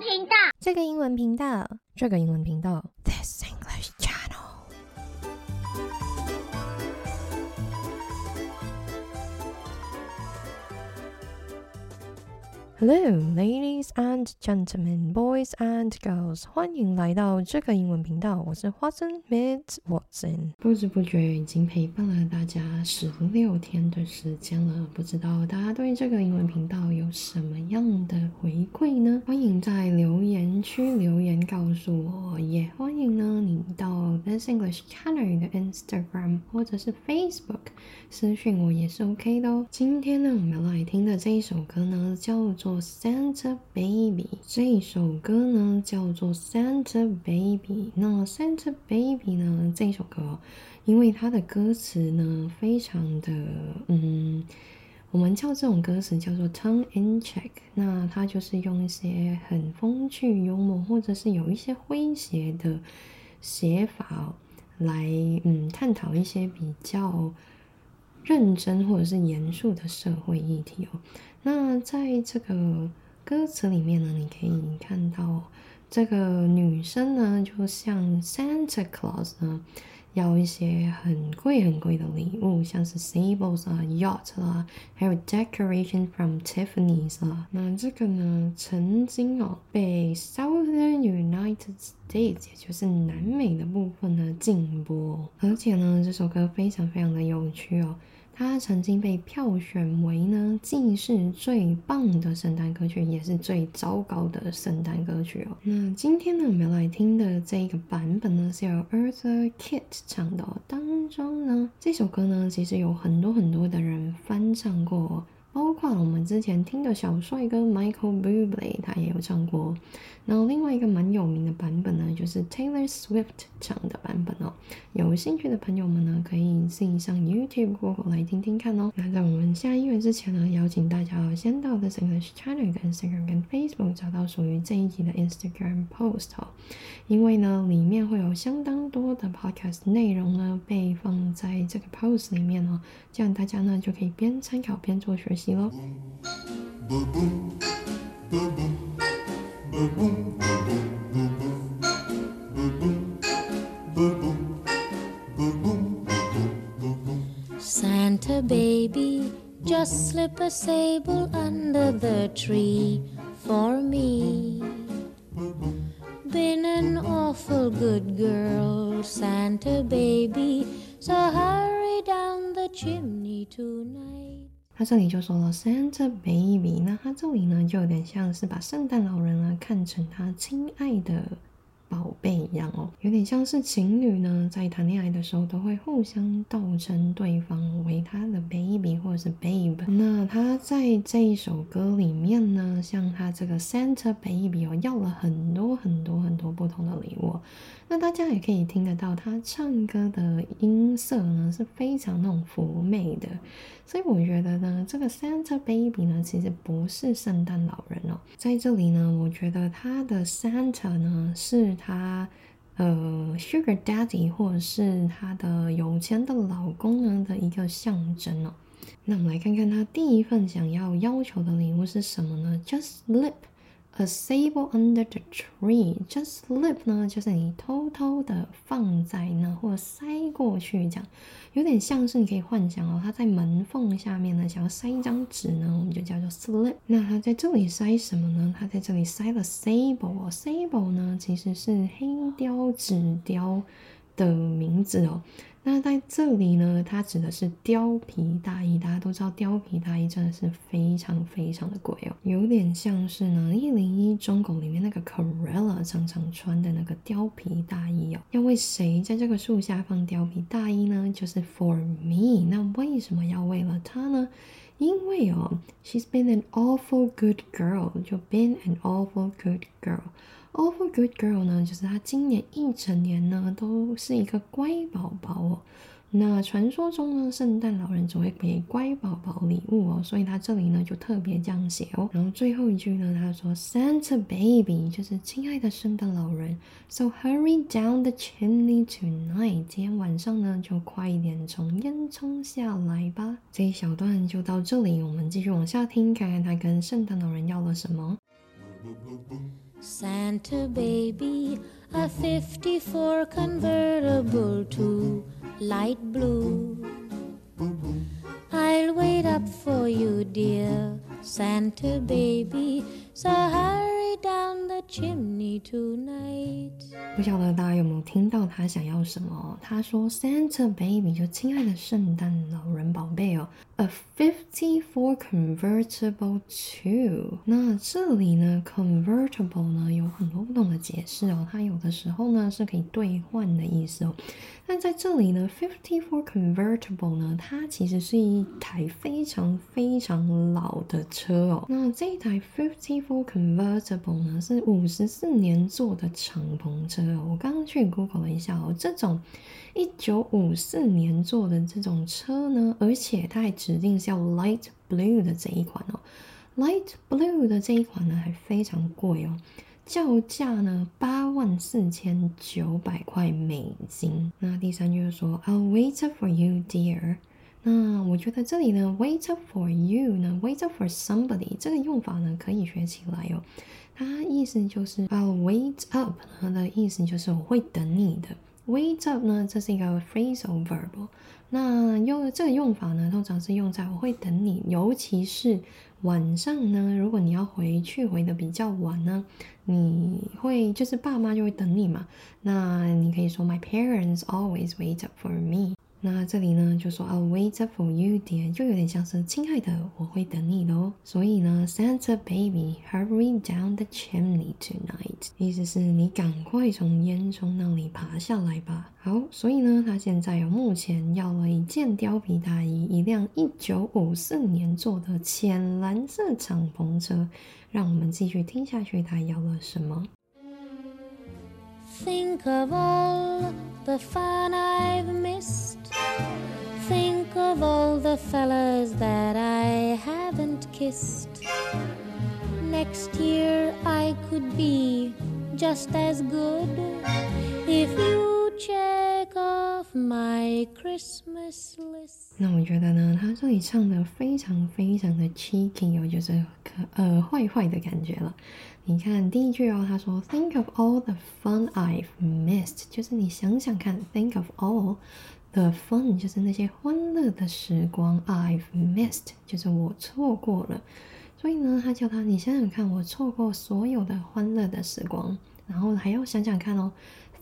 频道，这个英文频道，这个英文频道。Hello, ladies and gentlemen, boys and girls，欢迎来到这个英文频道。我是 Watson Miss Watson。不知不觉已经陪伴了大家十六天的时间了，不知道大家对这个英文频道有什么样的回馈呢？欢迎在留言区留言告诉我，也欢迎呢你到 This English Channel 的 Instagram 或者是 Facebook 私讯我也是 OK 的哦。今天呢，我们来听的这一首歌呢，叫做。做 Santa Baby 这一首歌呢叫做 Santa Baby。那 Santa Baby 呢这首歌，因为它的歌词呢非常的嗯，我们叫这种歌词叫做 tongue in check。那它就是用一些很风趣幽默，或者是有一些诙谐的写法来嗯探讨一些比较认真或者是严肃的社会议题哦。那在这个歌词里面呢，你可以看到这个女生呢，就像 Santa Claus 呢，要一些很贵很贵的礼物，像是 Sables 啊、Yacht 啦，还有 Decoration from Tiffany's 啊。那这个呢，曾经哦被 Southern United States，也就是南美的部分呢禁播，而且呢，这首歌非常非常的有趣哦。它曾经被票选为呢，既是最棒的圣诞歌曲，也是最糟糕的圣诞歌曲哦。那今天呢，我们要来听的这一个版本呢，是由 Arthur Kit 唱的。当中呢，这首歌呢，其实有很多很多的人翻唱过。包括我们之前听的小帅哥 Michael Bublé，他也有唱过。然后另外一个蛮有名的版本呢，就是 Taylor Swift 唱的版本哦。有兴趣的朋友们呢，可以自己上 YouTube 过后来听听看哦。那在我们下音乐之前呢，邀请大家先到 The English Channel 的 Instagram 跟 Facebook 找到属于这一集的 Instagram post 哦。因为呢，里面会有相当多的 podcast 内容呢，被放在这个 post 里面哦。这样大家呢就可以边参考边做学习。Santa baby, just slip a sable under the tree for me. Been an awful good girl, Santa baby, so hurry down the chimney tonight. 他这里就说了 Santa Baby，那他这里呢就有点像是把圣诞老人呢看成他亲爱的宝贝一样哦，有点像是情侣呢在谈恋爱的时候都会互相道称对方为他的 baby 或者是 babe。那他在这一首歌里面呢，像他这个 Santa Baby 哦，要了很多很多很多不同的礼物。那大家也可以听得到，他唱歌的音色呢是非常那种妩媚的，所以我觉得呢，这个 Santa Baby 呢其实不是圣诞老人哦，在这里呢，我觉得他的 Santa 呢是她呃 Sugar Daddy 或者是她的有钱的老公呢的一个象征哦。那我们来看看她第一份想要要求的礼物是什么呢？Just Lip。A sable under the tree, just slip 呢，就是你偷偷的放在那，或塞过去，这样有点像是你可以幻想哦，它在门缝下面呢，想要塞一张纸呢，我们就叫做 slip。那它在这里塞什么呢？它在这里塞了 sable，sable 呢其实是黑雕纸雕的名字哦。那在这里呢，它指的是貂皮大衣。大家都知道，貂皮大衣真的是非常非常的贵哦，有点像是呢一零一中狗里面那个 Corella 常常穿的那个貂皮大衣哦。要为谁在这个树下放貂皮大衣呢？就是 For me。那为什么要为了他呢？因为哦，She's been an awful good girl，就 been an awful good girl。Awful good girl 呢，就是她今年一整年呢都是一个乖宝宝哦。那传说中呢，圣诞老人只会给乖宝宝礼物哦，所以他这里呢就特别这样写哦。然后最后一句呢，他说 Santa baby，就是亲爱的圣诞老人，So hurry down the chimney tonight，今天晚上呢就快一点从烟囱下来吧。这一小段就到这里，我们继续往下听，看看他跟圣诞老人要了什么。Santa baby, a 54 convertible to light blue. I'll wait up for you, dear Santa baby. So hurry down the chimney. 不晓得大家有没有听到他想要什么？他说 Santa baby 就亲爱的圣诞老人宝贝哦，a fifty four convertible to。那这里呢，convertible 呢有很多不同的解释哦，它有的时候呢是可以兑换的意思哦。那在这里呢，fifty four convertible 呢，它其实是一台非常非常老的车哦。那这一台 fifty four convertible 呢是五十四年做的敞篷车哦。我刚刚去 Google 了一下哦，这种一九五四年做的这种车呢，而且它还指定是要 light blue 的这一款哦。light blue 的这一款呢还非常贵哦。叫价呢八万四千九百块美金。那第三句就说 I'll wait for you, dear。那我觉得这里呢，wait for you 呢，wait for somebody 这个用法呢可以学起来哦。它意思就是 I'll wait up，它的意思就是我会等你的。wait up 呢，这是一个 phrasal verb。那用这个用法呢，通常是用在我会等你，尤其是晚上呢，如果你要回去回的比较晚呢。你会就是爸妈就会等你嘛？那你可以说 My parents always wait up for me。那这里呢就说 I'll wait up for you, dear，就有点像是亲爱的，我会等你的哦。所以呢，Santa baby, hurry down the chimney tonight，意思是你赶快从烟囱那里爬下来吧。好，所以呢，他现在有目前要了一件貂皮大衣，一辆一九五四年做的浅蓝色敞篷车。让我们继续听下去，他要了什么？Think of all the fun I've missed. Think of all the fellas that I haven't kissed. Next year I could be just as good if you check off my Christmas list. 那我觉得呢，他这里唱的非常非常的 cheeky 哦，就是可呃坏坏的感觉了。 你看第一句哦，他说 Think of all the fun I've missed，就是你想想看，Think of all the fun，就是那些欢乐的时光，I've missed，就是我错过了。所以呢，他叫他你想想看，我错过所有的欢乐的时光，然后还要想想看哦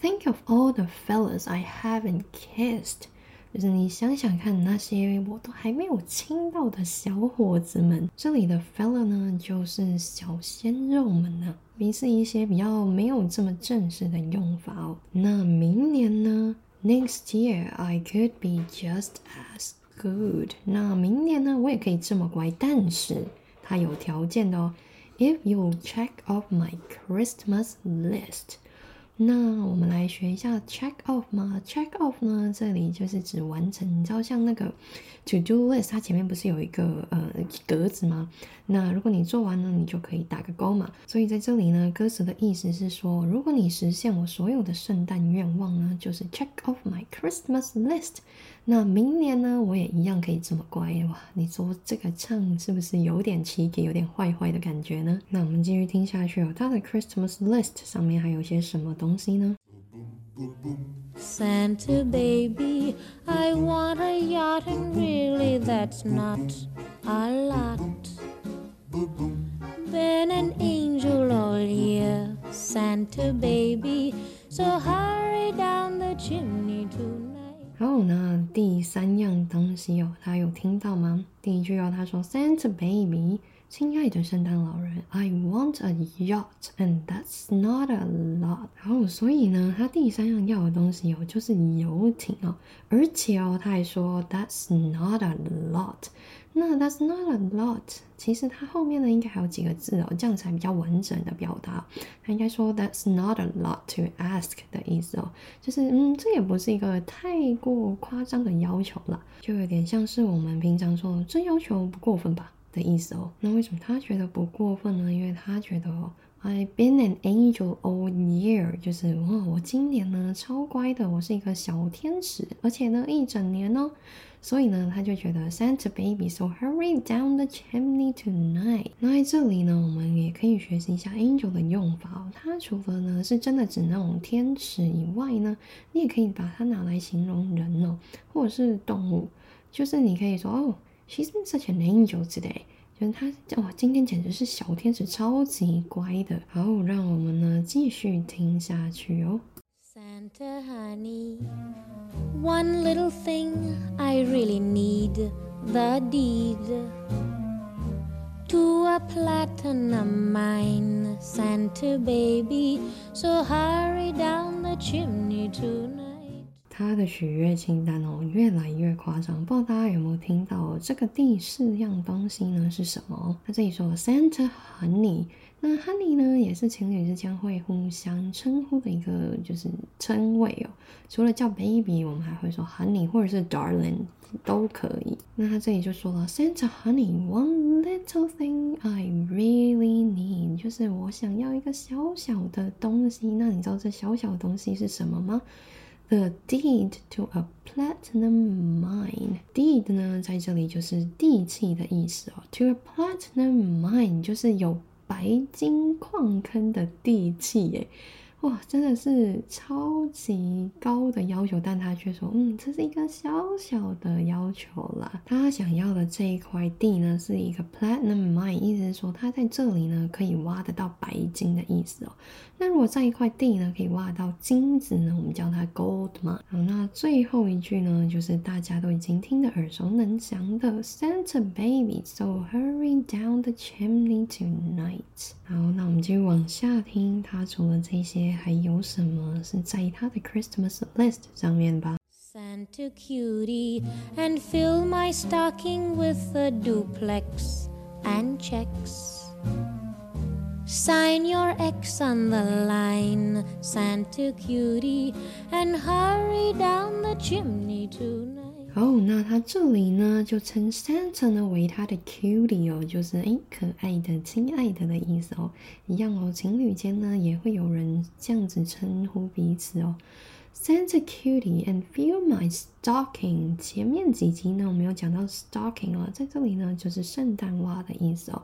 ，Think of all the fellas I haven't kissed。就是你想想看，那些我都还没有亲到的小伙子们，这里的 fella 呢，就是小鲜肉们呢，也是一些比较没有这么正式的用法哦。那明年呢？Next year I could be just as good。那明年呢，我也可以这么乖，但是它有条件的哦。If you check off my Christmas list。那我们来学一下 check off 吗？check off 呢，这里就是指完成。你知道像那个 to do list，它前面不是有一个呃格子吗？那如果你做完呢，你就可以打个勾嘛。所以在这里呢，歌词的意思是说，如果你实现我所有的圣诞愿望呢，就是 check off my Christmas list。那明年呢，我也一样可以这么乖哇！你说这个唱是不是有点奇奇，有点坏坏的感觉呢？那我们继续听下去哦。它的 Christmas list 上面还有些什么东西呢？Santa baby, I want a yacht, and really that's not a lot. Been an angel all year, Santa baby, so hurry down the chimney tonight. 好，那第三样东西哦，他有听到吗？第一句哦，他说 Santa baby，亲爱的圣诞老人，I want a yacht，and that's not a lot。好，所以呢，他第三样要的东西哦，就是游艇哦，而且哦，他还说 that's not a lot。那 that's not a lot，其实它后面呢应该还有几个字哦，这样才比较完整的表达。它应该说 that's not a lot to ask 的意思哦，就是嗯，这也不是一个太过夸张的要求了，就有点像是我们平常说这要求不过分吧的意思哦。那为什么他觉得不过分呢？因为他觉得哦 I've been an angel all year，就是哇，我今年呢超乖的，我是一个小天使，而且呢一整年哦。所以呢，他就觉得 Santa baby，so hurry down the chimney tonight。那在这里呢，我们也可以学习一下 angel 的用法。它除了呢是真的指那种天使以外呢，你也可以把它拿来形容人哦，或者是动物。就是你可以说哦，she's been such an angel today。就是他哦，今天简直是小天使，超级乖的。好，让我们呢继续听下去哦。Santa honey, one little thing I really need the deed to a platinum mine, Santa baby. So hurry down the chimney tonight. 他的许愿清单哦，越来越夸张。不知道大家有没有听到这个第四样东西呢？是什么？他这里说 Santa Honey，那 Honey 呢，也是情侣之间会互相称呼的一个就是称谓哦。除了叫 Baby，我们还会说 Honey 或者是 Darling 都可以。那他这里就说了 Santa Honey，one little thing I really need，就是我想要一个小小的东西。那你知道这小小的东西是什么吗？The deed to a platinum mine. Deed 呢，在这里就是地契的意思哦。To a platinum mine 就是有白金矿坑的地契耶。哇，真的是超级高的要求，但他却说，嗯，这是一个小小的要求啦。他想要的这一块地呢，是一个 platinum mine，意思是说他在这里呢可以挖得到白金的意思哦。那如果在一块地呢可以挖到金子呢，我们叫它 gold 嘛。好，那最后一句呢，就是大家都已经听得耳熟能详的 Santa baby, so hurry down the chimney tonight。好，那我们继续往下听，它除了这些，还有什么是在它的 Christmas list 上面吧？ Santa cutie, and fill my stocking with a duplex and checks. Sign your X on the line, Santa cutie, and hurry down the chimney tonight. 哦，那它这里呢，就称 Santa 呢为它的 cutie 哦，就是诶可爱的、亲爱的的意思哦，一样哦，情侣间呢也会有人这样子称呼彼此哦。Santa cutie and fill my stocking。前面几集呢，我们有讲到 stocking 哦，在这里呢就是圣诞袜的意思哦。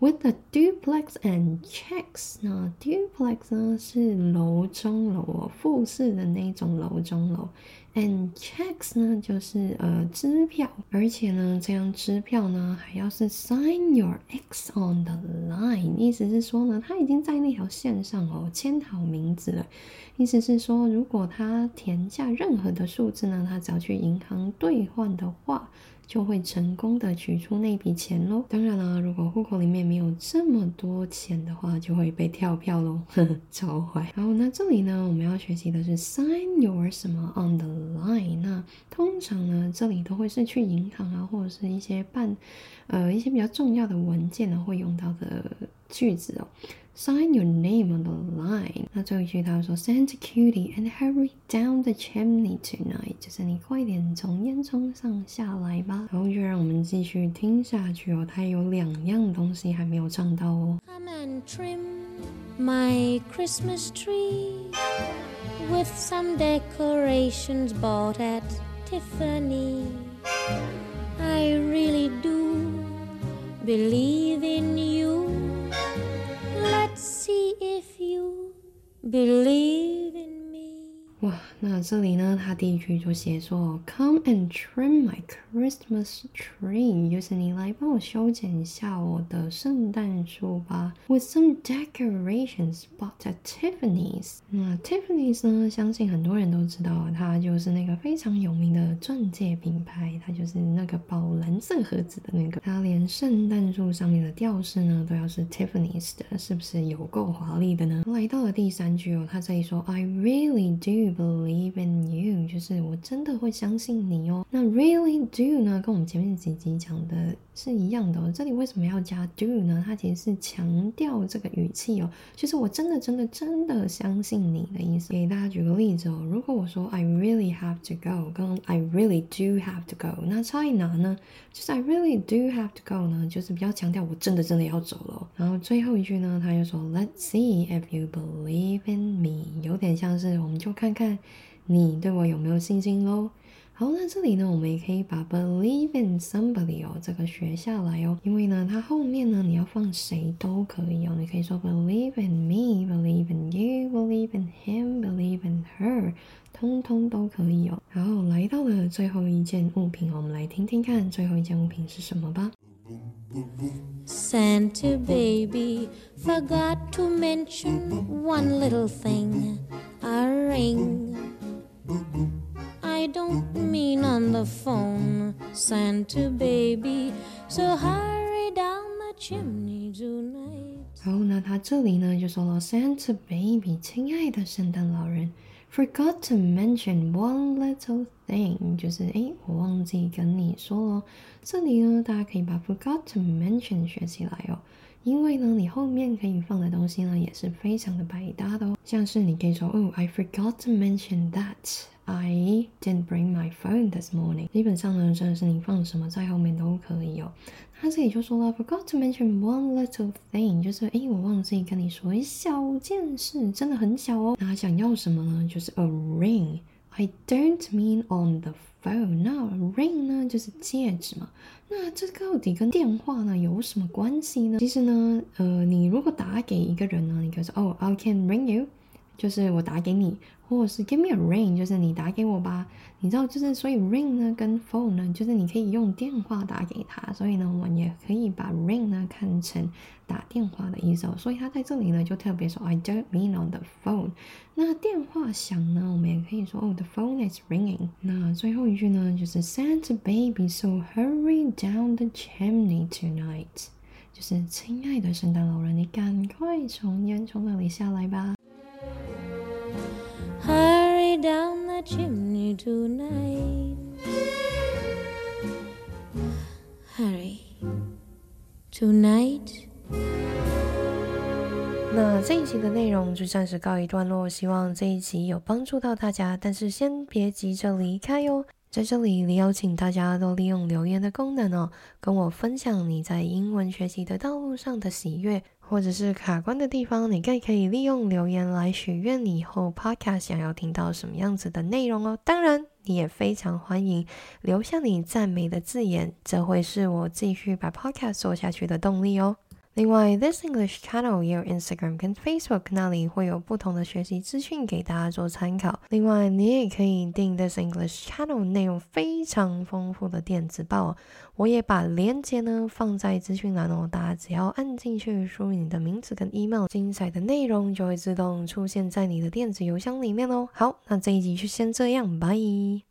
With a duplex and checks，那 duplex 呢是楼中楼哦，复式的那种楼中楼，and checks 呢就是呃支票，而且呢这张支票呢还要是 sign your X on the line，意思是说呢他已经在那条线上哦签好名字了，意思是说如果他填下任何的数字呢，他只要去银行兑换的话。就会成功的取出那笔钱喽。当然了，如果户口里面没有这么多钱的话，就会被跳票喽，呵呵，超坏。然后那这里呢，我们要学习的是 sign your 什么 on the line。那通常呢，这里都会是去银行啊，或者是一些办呃一些比较重要的文件呢会用到的句子哦。Sign your name on the line。那最后一句他说，Santa cutie and hurry down the chimney tonight，就是你快点从烟囱上下来吧。然后就让我们继续听下去哦，它有两样东西还没有唱到哦。Come and trim my Christmas tree with some decorations bought at Tiffany. I really do believe in you. Let's see if you believe in. 哇，那这里呢，他第一句就写说，Come and trim my Christmas tree，就是你来帮我修剪一下我的圣诞树吧，with some decorations bought at Tiffany's。那 Tiffany's 呢，相信很多人都知道，它就是那个非常有名的钻戒品牌，它就是那个宝蓝色盒子的那个，它连圣诞树上面的吊饰呢，都要是 Tiffany's 的，是不是有够华丽的呢？来到了第三句哦，他这里说，I really do。Believe in you，就是我真的会相信你哦。那 really do 呢，跟我们前面几集讲的是一样的。这里为什么要加 do 呢？它其实是强调这个语气哦，就是我真的真的真的相信你的意思。给大家举个例子哦，如果我说 I really have to go，跟 I really do have to go，那差异哪呢？就是 I really do have to go 呢，就是比较强调我真的真的要走了。然后最后一句呢，他又说 Let's see if you believe in me，有点像是我们就看看看你对我有没有信心喽。好，那这里呢，我们也可以把 believe in somebody 哦，这个学下来哦，因为呢，它后面呢，你要放谁都可以哦，你可以说 believe in me，believe in you，believe in him，believe in her，通通都可以哦。然后来到了最后一件物品，我们来听听看最后一件物品是什么吧。Santa baby forgot to mention one little thing a ring. I don't mean on the phone, Santa baby, so hurry down the chimney tonight. 然后呢，他这里呢就说了，Santa baby，亲爱的圣诞老人 ，forgot to mention one little thing，就是诶，我忘记跟你说了。这里呢，大家可以把 forgot to mention 学起来哦， 因为呢，你后面可以放的东西呢也是非常的百搭的哦，像是你可以说哦，I forgot to mention that。I didn't bring my phone this morning。基本上呢，真的是你放什么在后面都可以哦。他这里就说了，forgot to mention one little thing，就是诶，我忘记跟你说一小件事，真的很小哦。那他想要什么呢？就是 a ring。I don't mean on the phone。那 ring 呢，就是戒指嘛。那这到底跟电话呢有什么关系呢？其实呢，呃，你如果打给一个人呢，你可以说哦，I can ring you。就是我打给你，或者是 give me a ring，就是你打给我吧。你知道，就是所以 ring 呢跟 phone 呢，就是你可以用电话打给他，所以呢，我们也可以把 ring 呢看成打电话的意思哦。所以他在这里呢就特别说 I don't mean on the phone。那电话响呢，我们也可以说哦，the phone is ringing。那最后一句呢就是 Santa baby, so hurry down the chimney tonight。就是亲爱的圣诞老人，你赶快从烟囱那里下来吧。Down the chimney tonight. Hurry. Tonight. 那这一集的内容就暂时告一段落，希望这一集有帮助到大家，但是先别急着离开哟。在这里，也邀请大家都利用留言的功能哦，跟我分享你在英文学习的道路上的喜悦，或者是卡关的地方，你更可以利用留言来许愿你以后 podcast 想要听到什么样子的内容哦。当然，你也非常欢迎留下你赞美的字眼，这会是我继续把 podcast 做下去的动力哦。另外，This English Channel 也有 Instagram 跟 Facebook，那里会有不同的学习资讯给大家做参考。另外，你也可以订 This English Channel 内容非常丰富的电子报，我也把链接呢放在资讯栏哦，大家只要按进去，输入你的名字跟 email，精彩的内容就会自动出现在你的电子邮箱里面哦。好，那这一集就先这样，拜。